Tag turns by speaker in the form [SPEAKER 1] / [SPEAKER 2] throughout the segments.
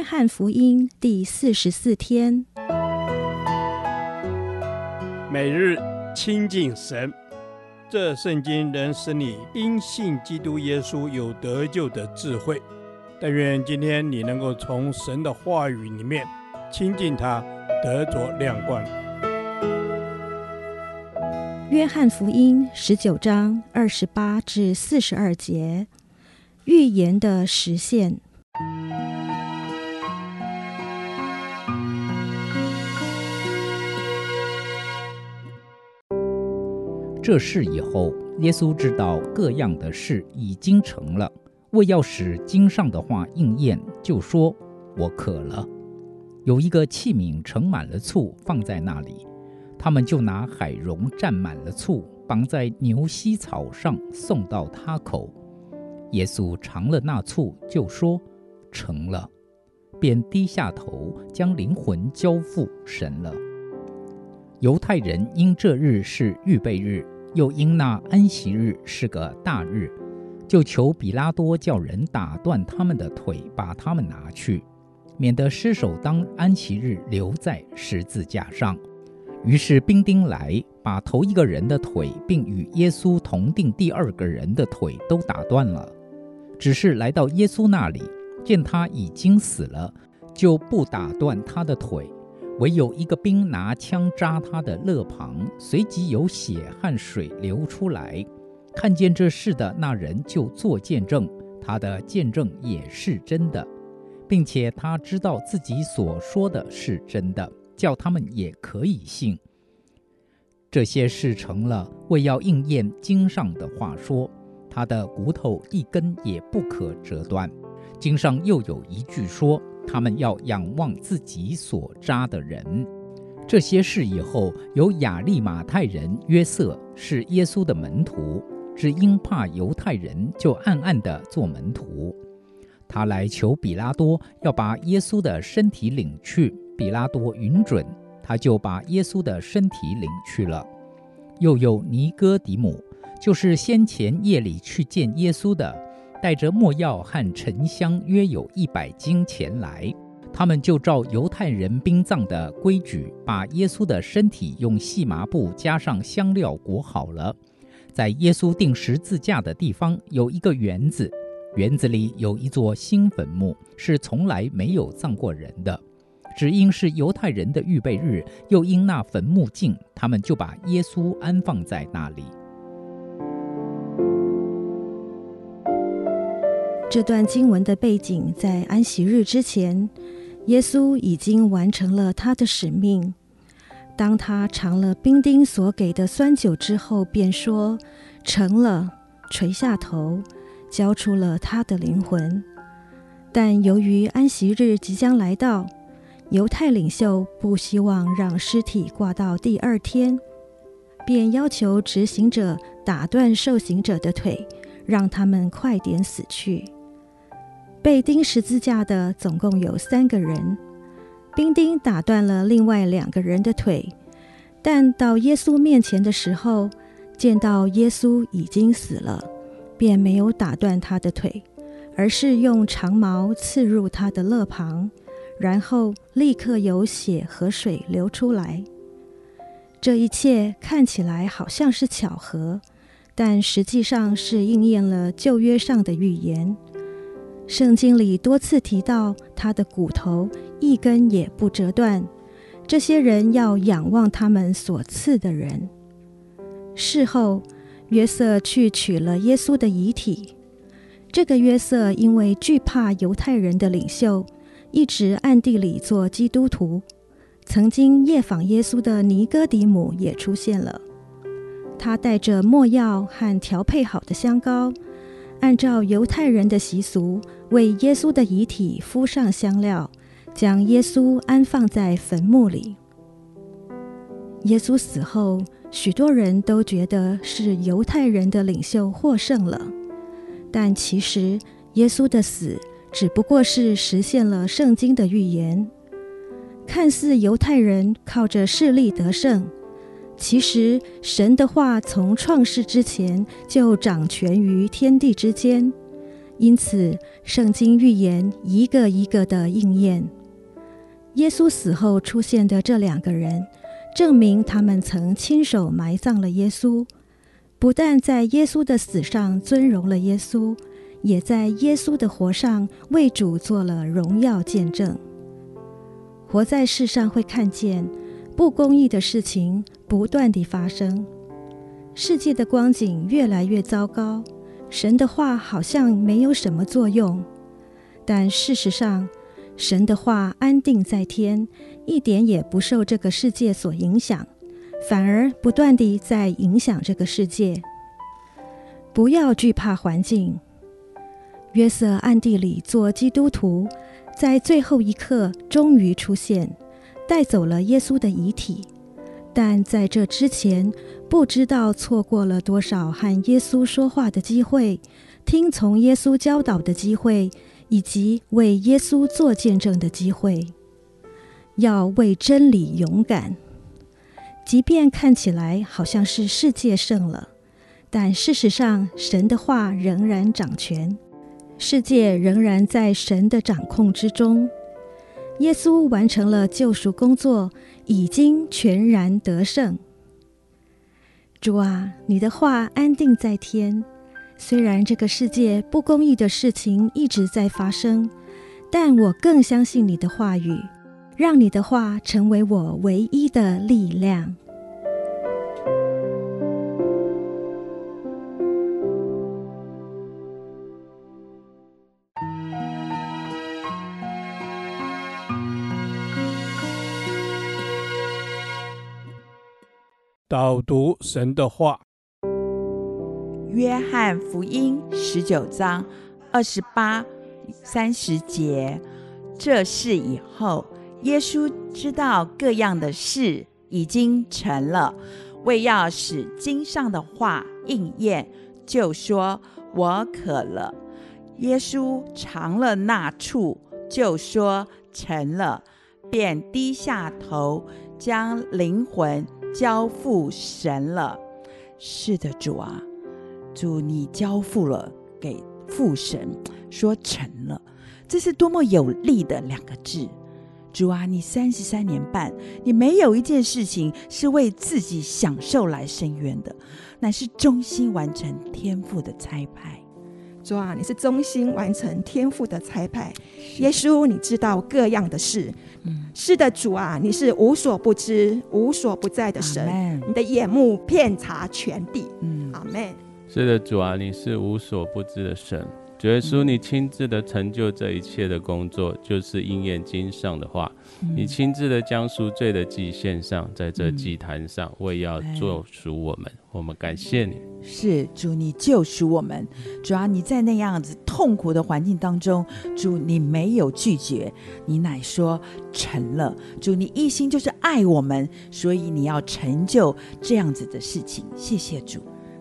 [SPEAKER 1] 约翰福音第四十四天，
[SPEAKER 2] 每日亲近神，这圣经能使你因信基督耶稣有得救的智慧。但愿今天你能够从神的话语里面亲近他，得着亮光。
[SPEAKER 1] 约翰福音十九章二十八至四十二节，预言的实现。
[SPEAKER 3] 这事以后，耶稣知道各样的事已经成了，为要使经上的话应验，就说：“我渴了。”有一个器皿盛满了醋，放在那里。他们就拿海蓉蘸满了醋，绑在牛膝草上，送到他口。耶稣尝了那醋，就说：“成了。”便低下头，将灵魂交付神了。犹太人因这日是预备日，又因那安息日是个大日，就求比拉多叫人打断他们的腿，把他们拿去，免得失手当安息日留在十字架上。于是兵丁来，把头一个人的腿，并与耶稣同钉第二个人的腿都打断了。只是来到耶稣那里，见他已经死了，就不打断他的腿。唯有一个兵拿枪扎他的肋旁，随即有血和水流出来。看见这事的那人就做见证，他的见证也是真的，并且他知道自己所说的是真的。叫他们也可以信。这些事成了，为要应验经上的话说：“他的骨头一根也不可折断。”经上又有一句说：“他们要仰望自己所扎的人。”这些事以后，有亚利马太人约瑟是耶稣的门徒，只因怕犹太人，就暗暗地做门徒。他来求彼拉多，要把耶稣的身体领去。彼拉多允准，他就把耶稣的身体领去了。又有尼哥底母，就是先前夜里去见耶稣的，带着没药和沉香，约有一百斤前来。他们就照犹太人殡葬的规矩，把耶稣的身体用细麻布加上香料裹好了。在耶稣钉十字架的地方有一个园子，园子里有一座新坟墓，是从来没有葬过人的。只因是犹太人的预备日，又因那坟墓近，他们就把耶稣安放在那里。
[SPEAKER 1] 这段经文的背景在安息日之前，耶稣已经完成了他的使命。当他尝了兵丁所给的酸酒之后，便说：“成了。”垂下头，交出了他的灵魂。但由于安息日即将来到，犹太领袖不希望让尸体挂到第二天，便要求执行者打断受刑者的腿，让他们快点死去。被钉十字架的总共有三个人，兵丁打断了另外两个人的腿，但到耶稣面前的时候，见到耶稣已经死了，便没有打断他的腿，而是用长矛刺入他的肋旁。然后立刻有血和水流出来。这一切看起来好像是巧合，但实际上是应验了旧约上的预言。圣经里多次提到他的骨头一根也不折断。这些人要仰望他们所赐的人。事后，约瑟去取了耶稣的遗体。这个约瑟因为惧怕犹太人的领袖。一直暗地里做基督徒。曾经夜访耶稣的尼哥底母也出现了。他带着没药和调配好的香膏，按照犹太人的习俗，为耶稣的遗体敷上香料，将耶稣安放在坟墓里。耶稣死后，许多人都觉得是犹太人的领袖获胜了，但其实耶稣的死，只不过是实现了圣经的预言，看似犹太人靠着势力得胜，其实神的话从创世之前就掌权于天地之间，因此圣经预言一个一个的应验。耶稣死后出现的这两个人，证明他们曾亲手埋葬了耶稣，不但在耶稣的死上尊荣了耶稣，也在耶稣的活上为主做了荣耀见证。活在世上会看见不公义的事情不断地发生，世界的光景越来越糟糕，神的话好像没有什么作用，但事实上，神的话安定在天，一点也不受这个世界所影响，反而不断地在影响这个世界。不要惧怕环境。约瑟暗地里做基督徒，在最后一刻终于出现，带走了耶稣的遗体。但在这之前，不知道错过了多少和耶稣说话的机会，听从耶稣教导的机会。以及为耶稣做见证的机会，要为真理勇敢。即便看起来好像是世界胜了，但事实上，神的话仍然掌权，世界仍然在神的掌控之中。耶稣完成了救赎工作，已经全然得胜。主啊，你的话安定在天。虽然这个世界不公义的事情一直在发生，但我更相信你的话语，让你的话成为我唯一的力量。
[SPEAKER 2] 导读神的话。
[SPEAKER 4] 约翰福音十九章二十八、三十节，这事以后，耶稣知道各样的事已经成了，为要使经上的话应验，就说：“我渴了。”耶稣尝了那醋，就说：“成了。”便低下头，将灵魂交付神了。是的，主啊。主，你交付了给父神，说成了，这是多么有力的两个字。主啊，你三十三年半，你没有一件事情是为自己享受来伸冤的，乃是忠心完成天父的差派。
[SPEAKER 5] 主啊，你是忠心完成天父的差派。耶稣，你知道各样的事。嗯，是的，主啊，你是无所不知、无所不在的神。你的眼目遍察全地。嗯，阿门。
[SPEAKER 6] 是的，主啊，你是无所不知的神。主耶稣，你亲自的成就这一切的工作，就是应验经上的话。嗯、你亲自的将赎罪的祭献上，在这祭坛上，为要救赎我们。嗯、我们感谢你。
[SPEAKER 4] 是主，你救赎我们。主要，你在那样子痛苦的环境当中，主你没有拒绝，你乃说成了。主，你一心就是爱我们，所以你要成就这样子的事情。谢谢主。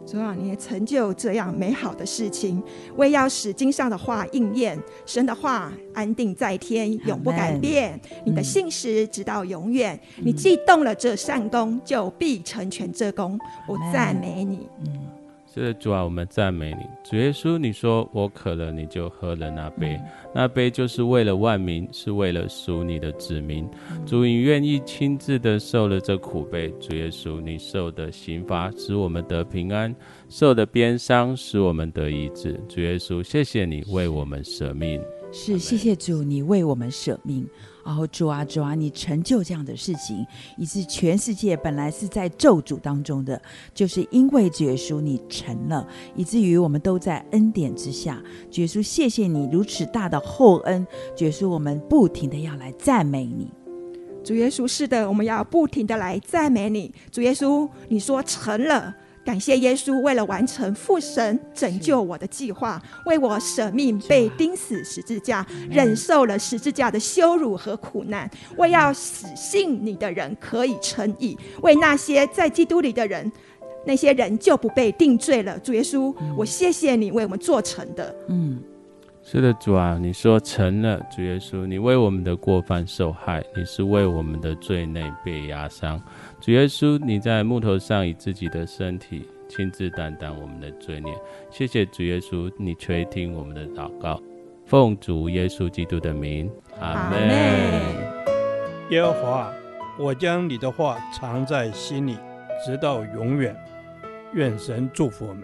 [SPEAKER 5] 主啊，你也成就这样美好的事情，为要使经上的话应验。神的话安定在天，永不改变。你的信实直到永远。嗯、你既动了这善功，就必成全这功。我赞美你。嗯
[SPEAKER 6] 是的，主啊，我们赞美你。主耶稣，你说我渴了，你就喝了那杯，嗯、那杯就是为了万民，是为了赎你的子民。嗯、主，你愿意亲自的受了这苦杯。主耶稣，你受的刑罚使我们得平安，受的鞭伤使我们得医治。主耶稣，谢谢你为我们舍命。
[SPEAKER 4] 是，谢谢主，你为我们舍命。然后主啊，主啊，你成就这样的事情，以致全世界本来是在咒诅当中的，就是因为耶稣你成了，以至于我们都在恩典之下。耶稣，谢谢你如此大的厚恩。耶稣，我们不停的要来赞美你。
[SPEAKER 5] 主耶稣，是的，我们要不停的来赞美你。主耶稣，你说成了。感谢耶稣，为了完成父神拯救我的计划，为我舍命被钉死十字架，忍受了十字架的羞辱和苦难，为要死信你的人可以称义，为那些在基督里的人，那些人就不被定罪了。主耶稣，我谢谢你为我们做成的。嗯，
[SPEAKER 6] 是的，主啊，你说成了。主耶稣，你为我们的过犯受害，你是为我们的罪内被压伤。主耶稣，你在木头上以自己的身体亲自担当我们的罪孽。谢谢主耶稣，你垂听我们的祷告。奉主耶稣基督的名，阿门。
[SPEAKER 2] 耶和华，我将你的话藏在心里，直到永远。愿神祝福我们。